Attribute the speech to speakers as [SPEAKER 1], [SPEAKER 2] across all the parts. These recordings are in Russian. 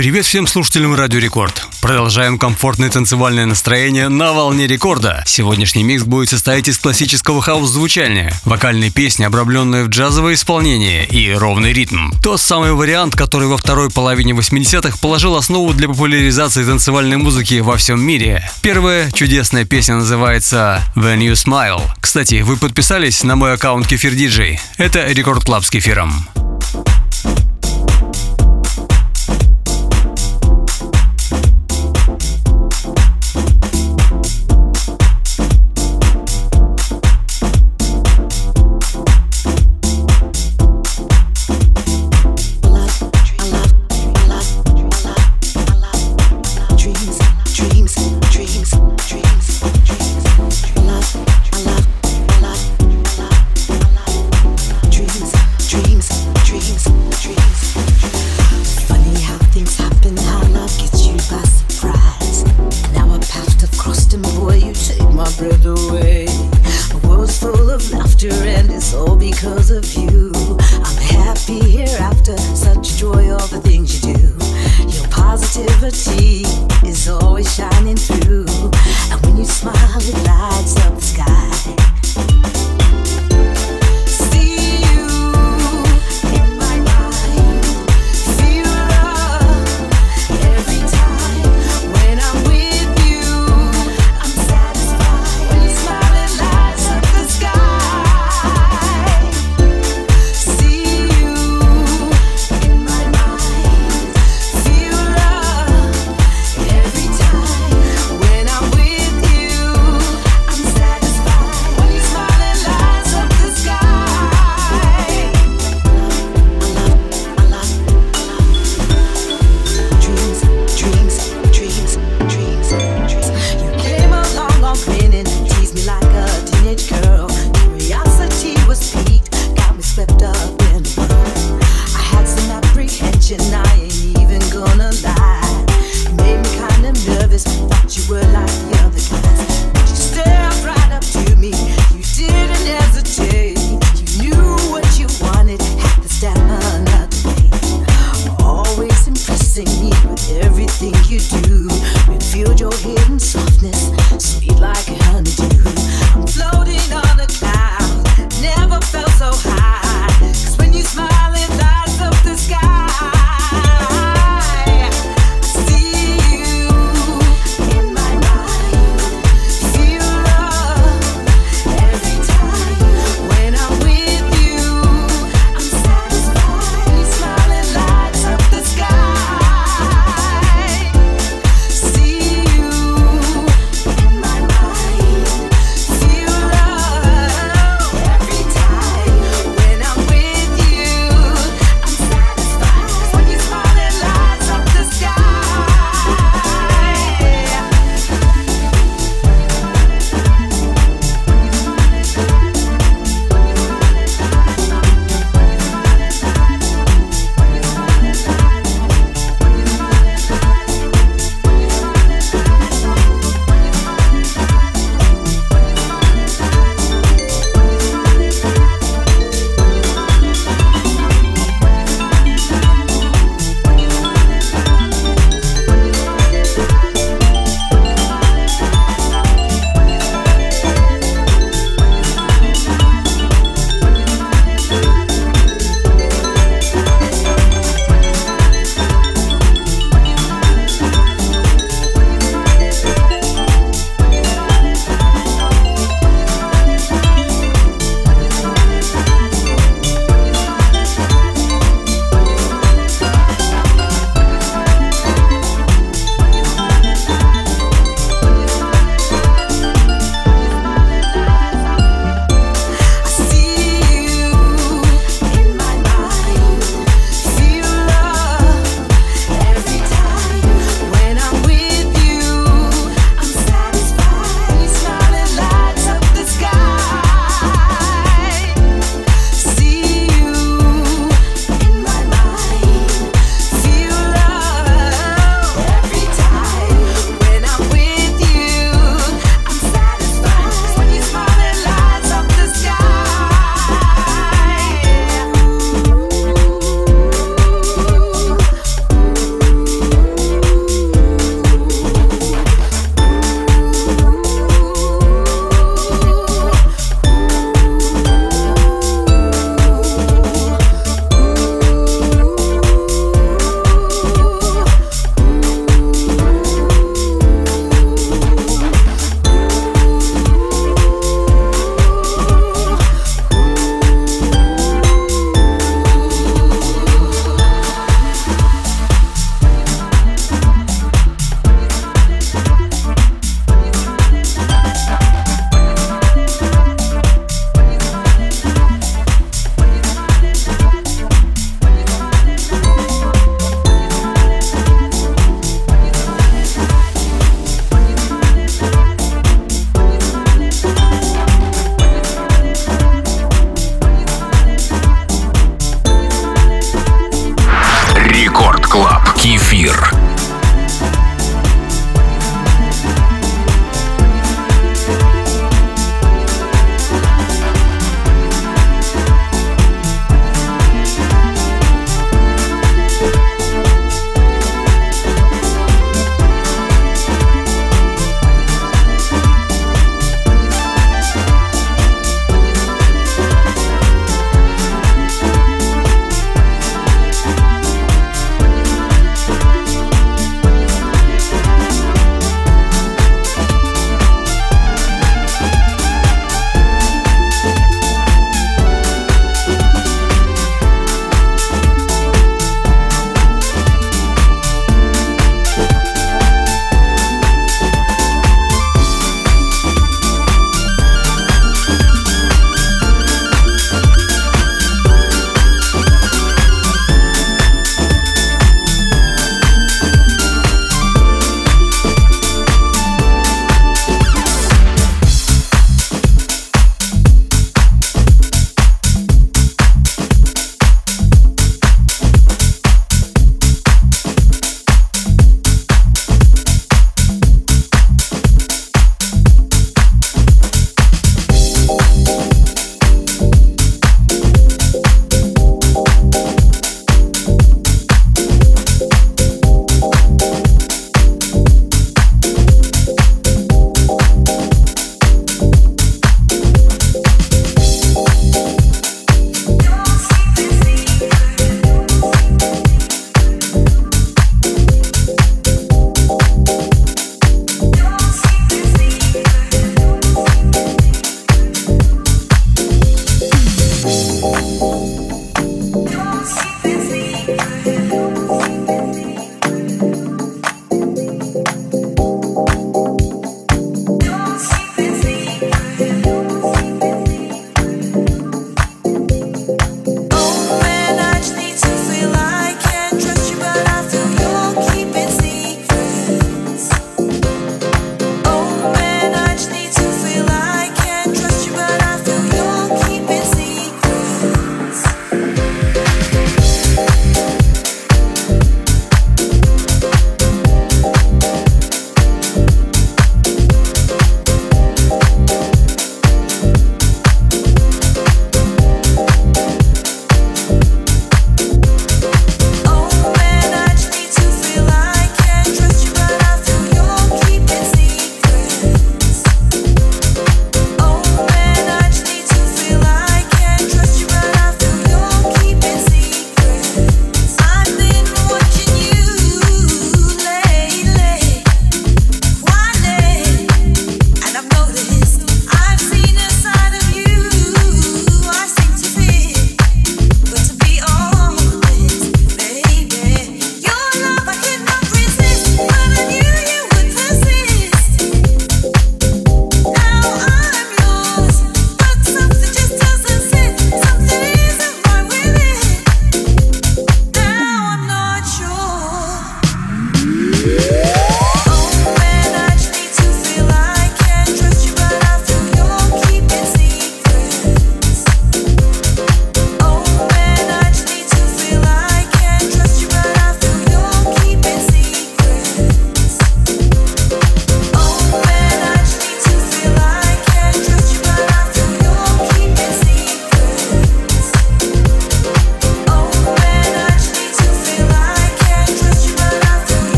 [SPEAKER 1] Привет всем слушателям Радио Рекорд. Продолжаем комфортное танцевальное настроение на волне рекорда. Сегодняшний микс будет состоять из классического хаус-звучания, вокальной песни, обрамленной в джазовое исполнение и ровный ритм. Тот самый вариант, который во второй половине 80-х положил основу для популяризации танцевальной музыки во всем мире. Первая чудесная песня называется When You Smile. Кстати, вы подписались на мой аккаунт Кефир Диджей. Это Record Club с кефиром.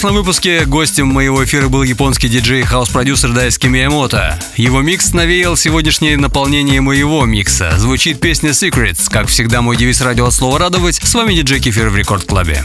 [SPEAKER 2] Прошлом выпуске гостем моего эфира был японский диджей и хаус-продюсер Дайсуке Миямото. Его микс навеял сегодняшнее наполнение моего микса. Звучит песня Secrets. Как всегда, мой девиз радио от слова радовать. С вами диджей Кефир в
[SPEAKER 3] Record
[SPEAKER 4] Club е.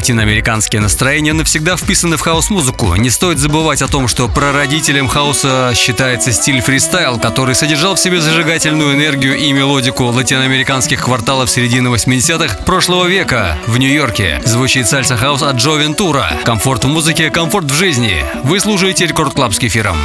[SPEAKER 2] Латиноамериканские настроения навсегда вписаны в хаус-музыку. Не стоит забывать о том, что прародителем хауса считается стиль фристайл, который содержал в себе зажигательную энергию и мелодику латиноамериканских кварталов середины 80-х прошлого века в Нью-Йорке. Звучит сальса-хаус от Джо Вентура. Комфорт в музыке, комфорт в жизни. Вы слушаете Record Club с кефиром.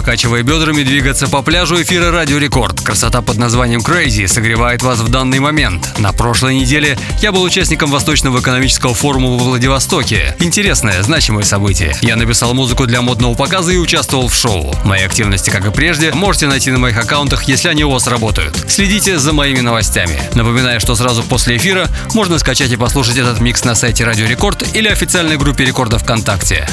[SPEAKER 5] Покачивая бедрами, двигаться по пляжу эфира Радио Рекорд. Красота под названием Crazy согревает вас в данный момент. На прошлой неделе я был участником Восточного экономического форума во Владивостоке. Интересное, значимое событие. Я написал музыку для модного показа и участвовал в шоу. Мои активности, как и прежде, можете найти на моих аккаунтах, если они у вас работают. Следите за моими новостями. Напоминаю, что сразу после эфира можно скачать и послушать этот микс на сайте Радио Рекорд или официальной группе Рекорда ВКонтакте.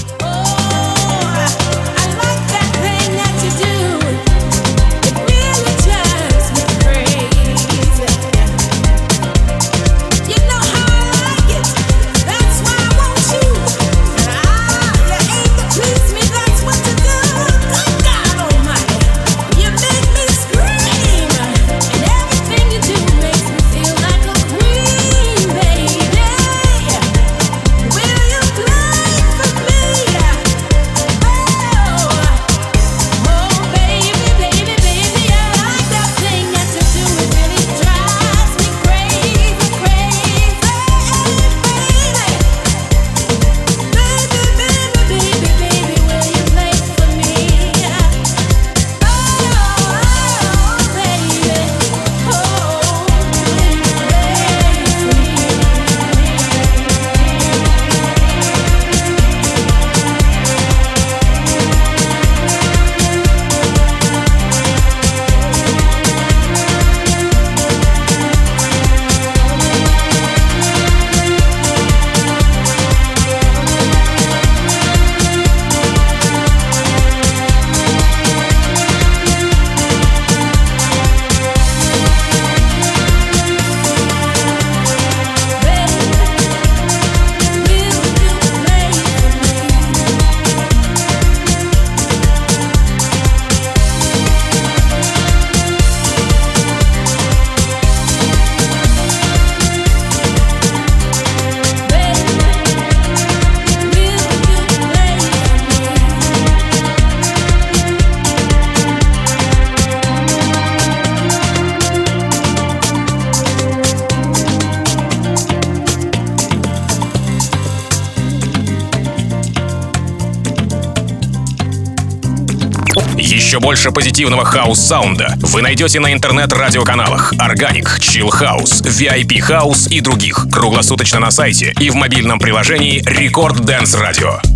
[SPEAKER 5] Больше позитивного хаус-саунда вы найдете на интернет-радиоканалах Organic, Chill House, VIP House и других. Круглосуточно на сайте и в мобильном приложении Record Dance Radio.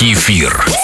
[SPEAKER 5] Кефир.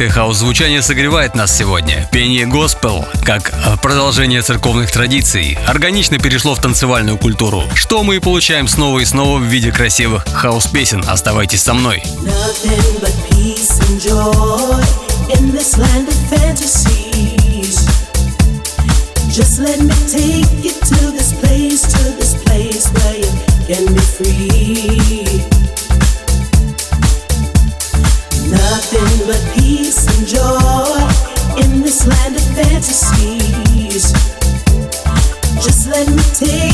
[SPEAKER 1] Классическое хаос-звучание согревает нас сегодня. Пение госпел, как э, продолжение церковных традиций, органично перешло в танцевальную культуру, что мы и получаем снова и снова в виде красивых хаос-песен. Оставайтесь со мной. Can be free. But peace and joy in this land of fantasies. Just let me take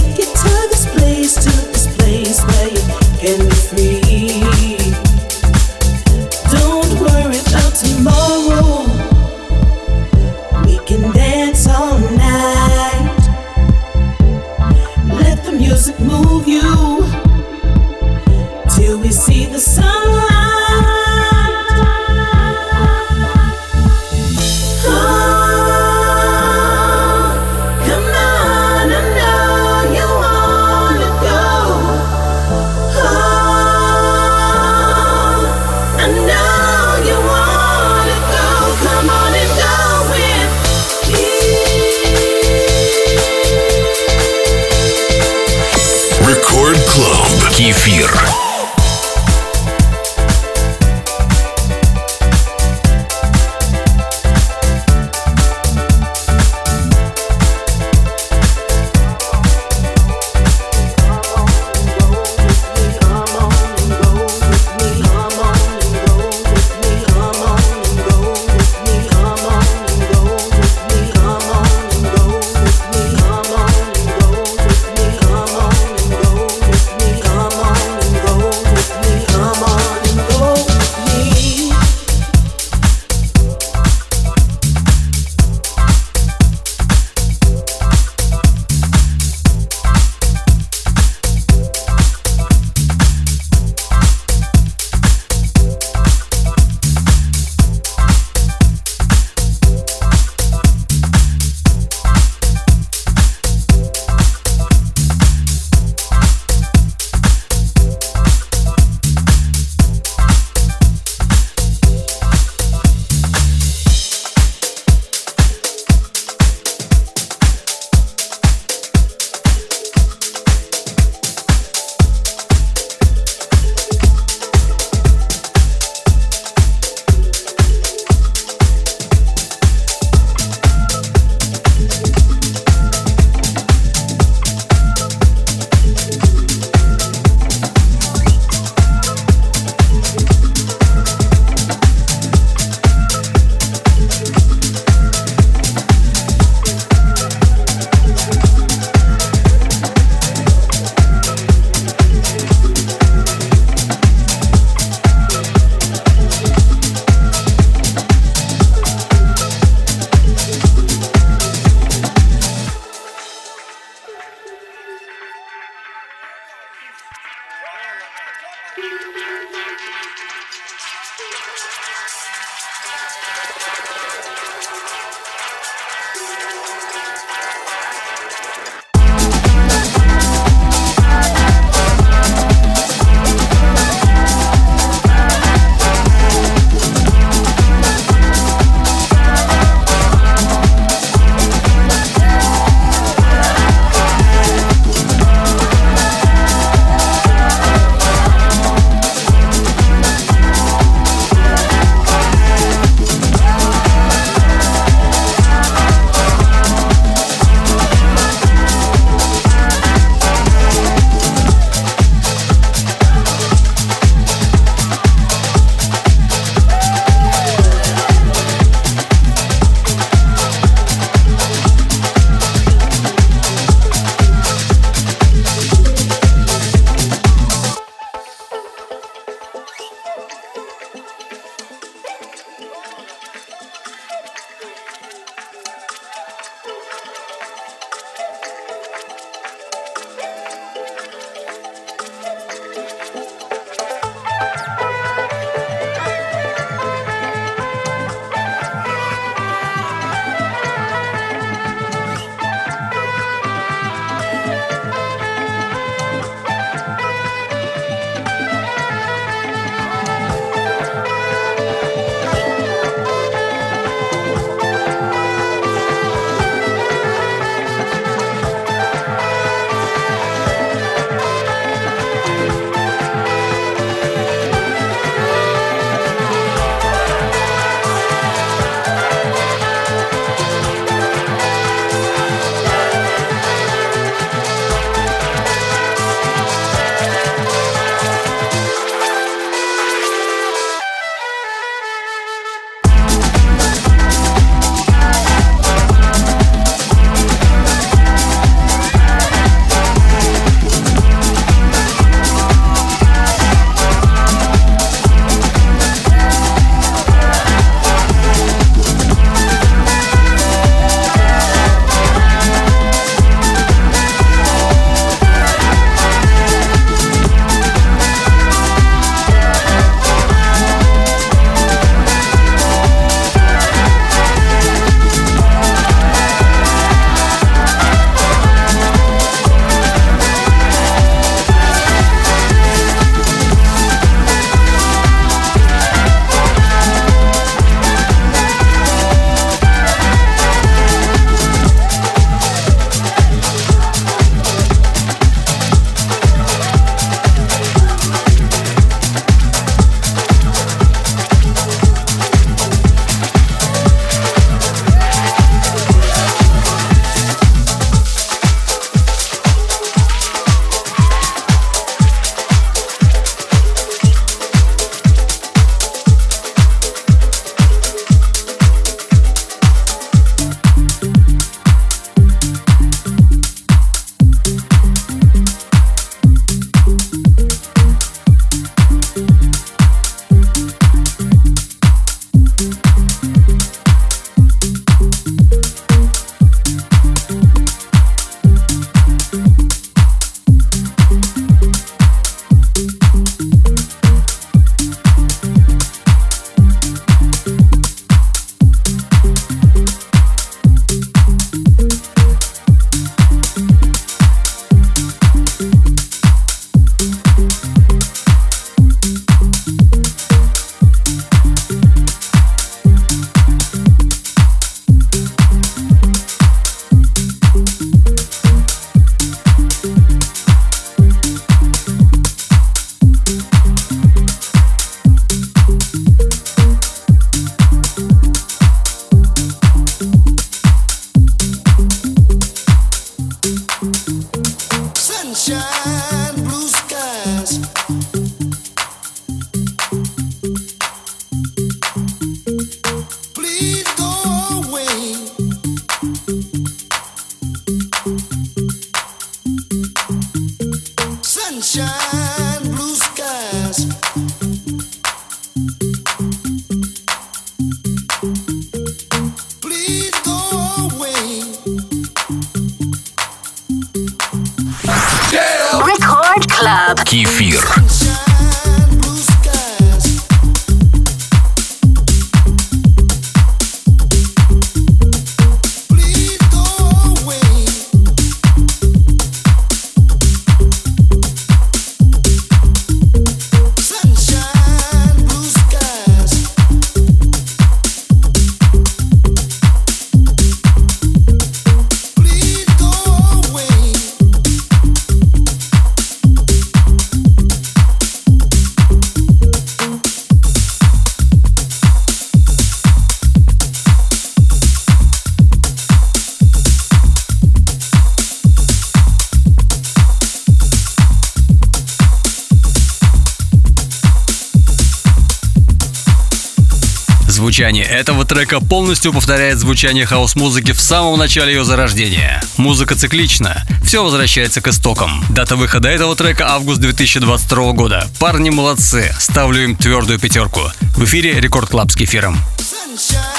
[SPEAKER 6] Звучание этого трека полностью повторяет звучание хаус-музыки в самом начале ее зарождения. Музыка циклична, все возвращается к истокам. Дата выхода этого трека август 2022 года. Парни молодцы, ставлю им твердую пятерку. В эфире Record Club с кефиром. Sunshine.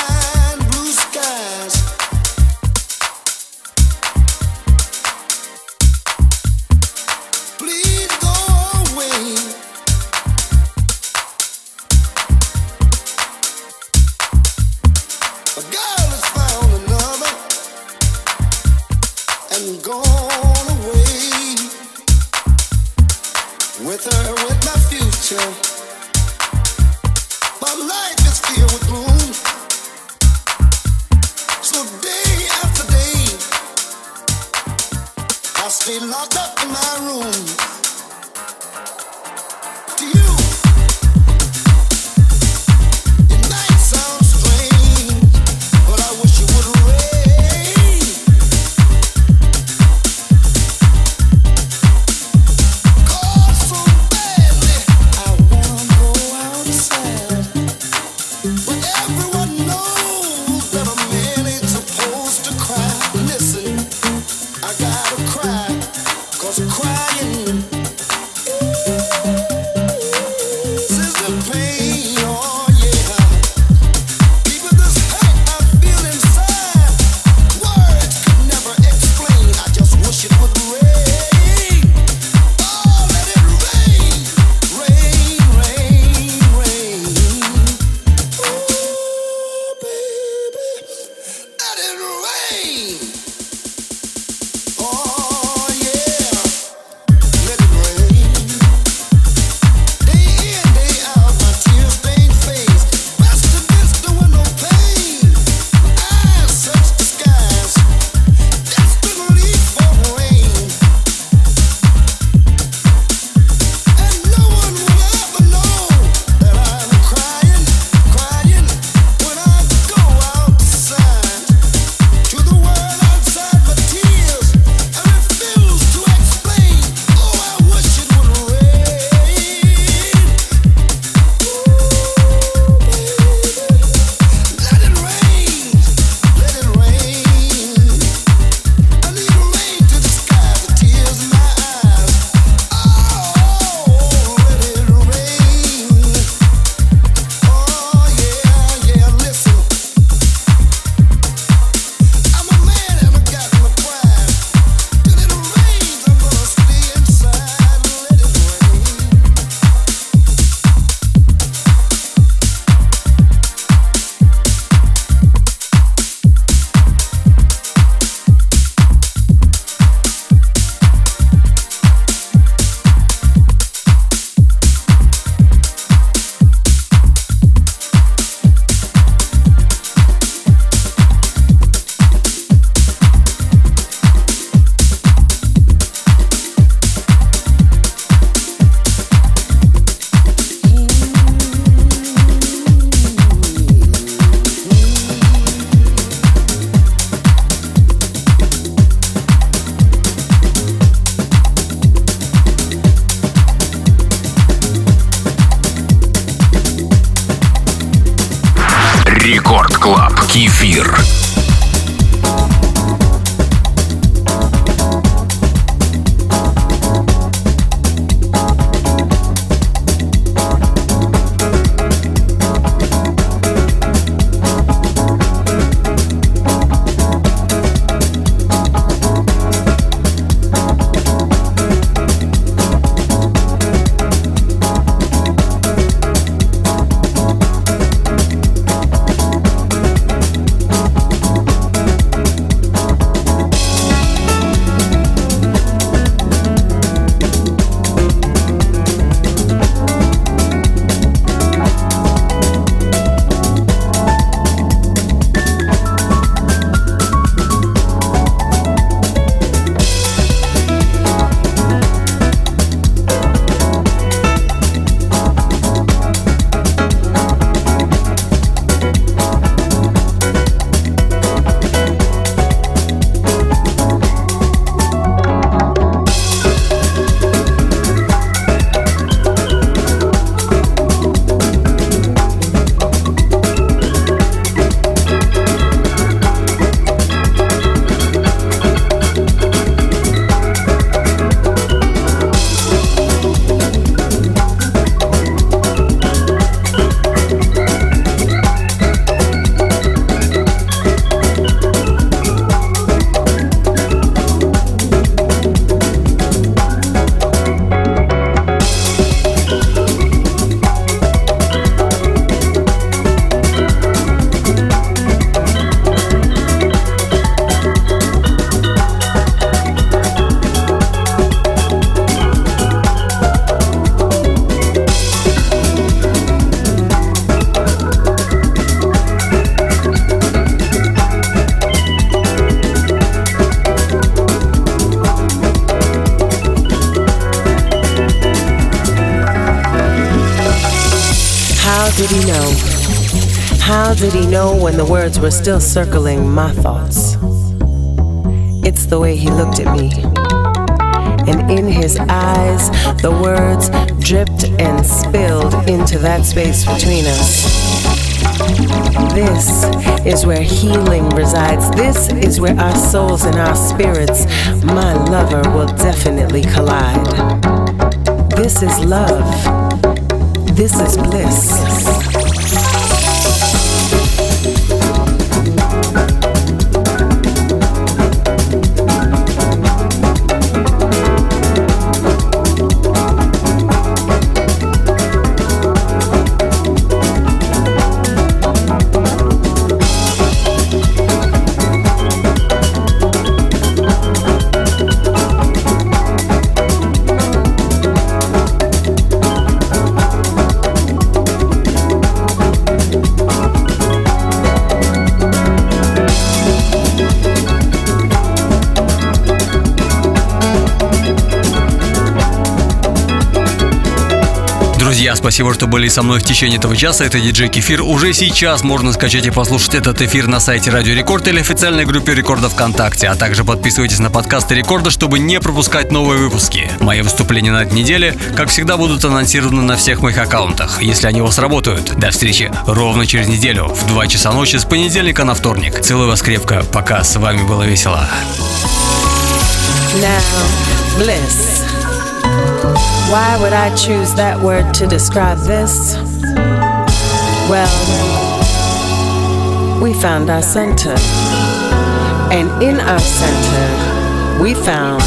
[SPEAKER 4] Words were still circling my thoughts. It's the way he looked at me. And in his eyes, the words dripped and spilled into that space between us. This is where healing resides. This is where our souls and our spirits, my lover, will definitely collide. This is love. This is bliss.
[SPEAKER 2] Спасибо, что были со мной в течение этого часа. Это диджей Кефир. Уже сейчас можно скачать и послушать этот эфир на сайте Радио Рекорд или официальной группе Рекорда ВКонтакте. А также подписывайтесь на подкасты Рекорда, чтобы не пропускать новые выпуски. Мои выступления на этой неделе, как всегда, будут анонсированы на всех моих аккаунтах, если они у вас работают. До встречи ровно через неделю в 2 часа ночи с понедельника на вторник. Целую вас крепко. Пока. С вами было весело.
[SPEAKER 4] Now, bliss. Why would I choose that word to describe this? Well, we found our center. And in our center, we found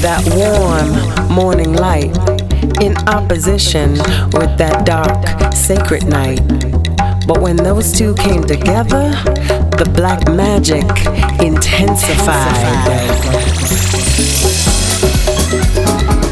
[SPEAKER 4] that warm morning light in opposition with that dark, sacred night. But when those two came together, the black magic intensified. we'll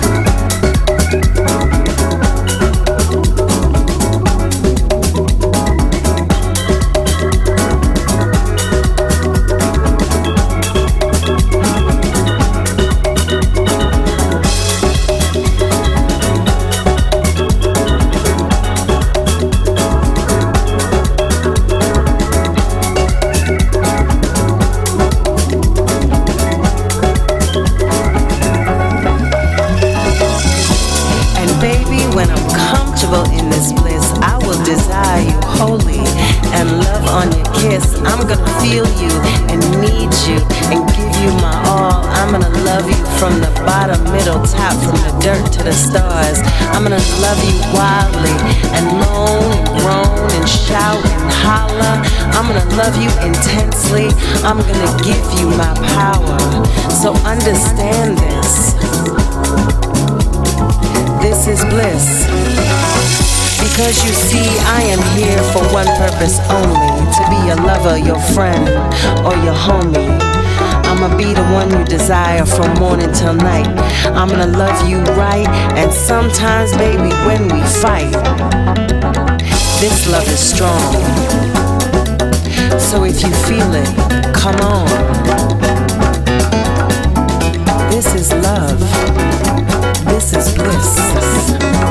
[SPEAKER 4] love you intensely. I'm gonna give you my power. So understand this. This is bliss. Because you see, I am here for one purpose only to be your lover, your friend, or your homie. I'ma be the one you desire from morning till night. I'm gonna love you right, and sometimes, baby, when we fight, this love is strong. So if you feel it, come on. This is love. This is bliss.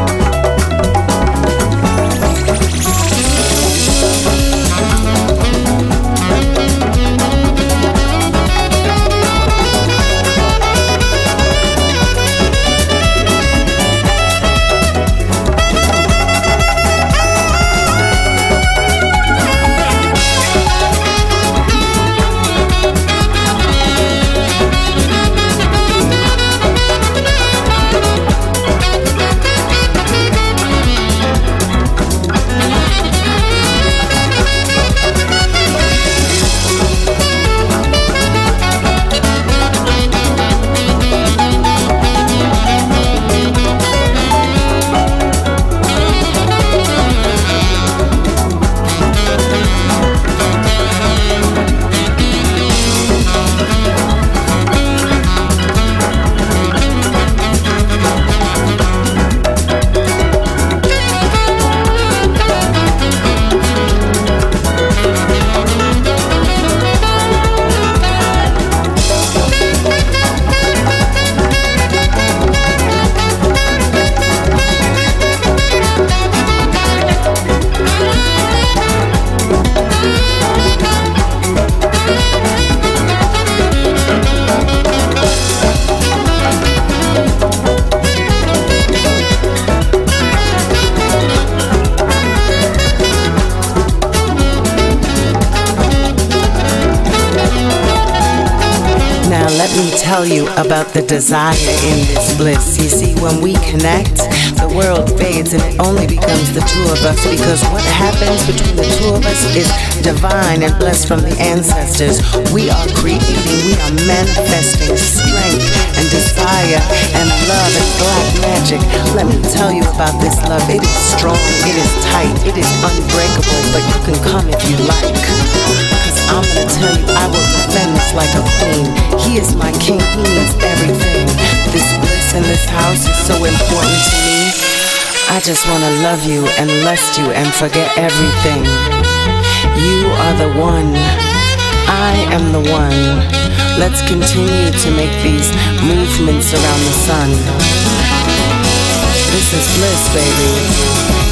[SPEAKER 4] About the desire in this bliss. You see, when we connect, the world fades and it only becomes the two of us because what happens between the two of us is divine and blessed from the ancestors. We are creating, we are manifesting strength and desire and love and black magic. Let me tell you about this love. It is strong, it is tight, it is unbreakable, but you can come if you like. I'm gonna tell you, I will defend this like a queen. He is my king, he means everything. This bliss in this house is so important to me. I just wanna love you and lust you and forget everything. You are the one. I am the one. Let's continue to make these movements around the sun. This is bliss, baby.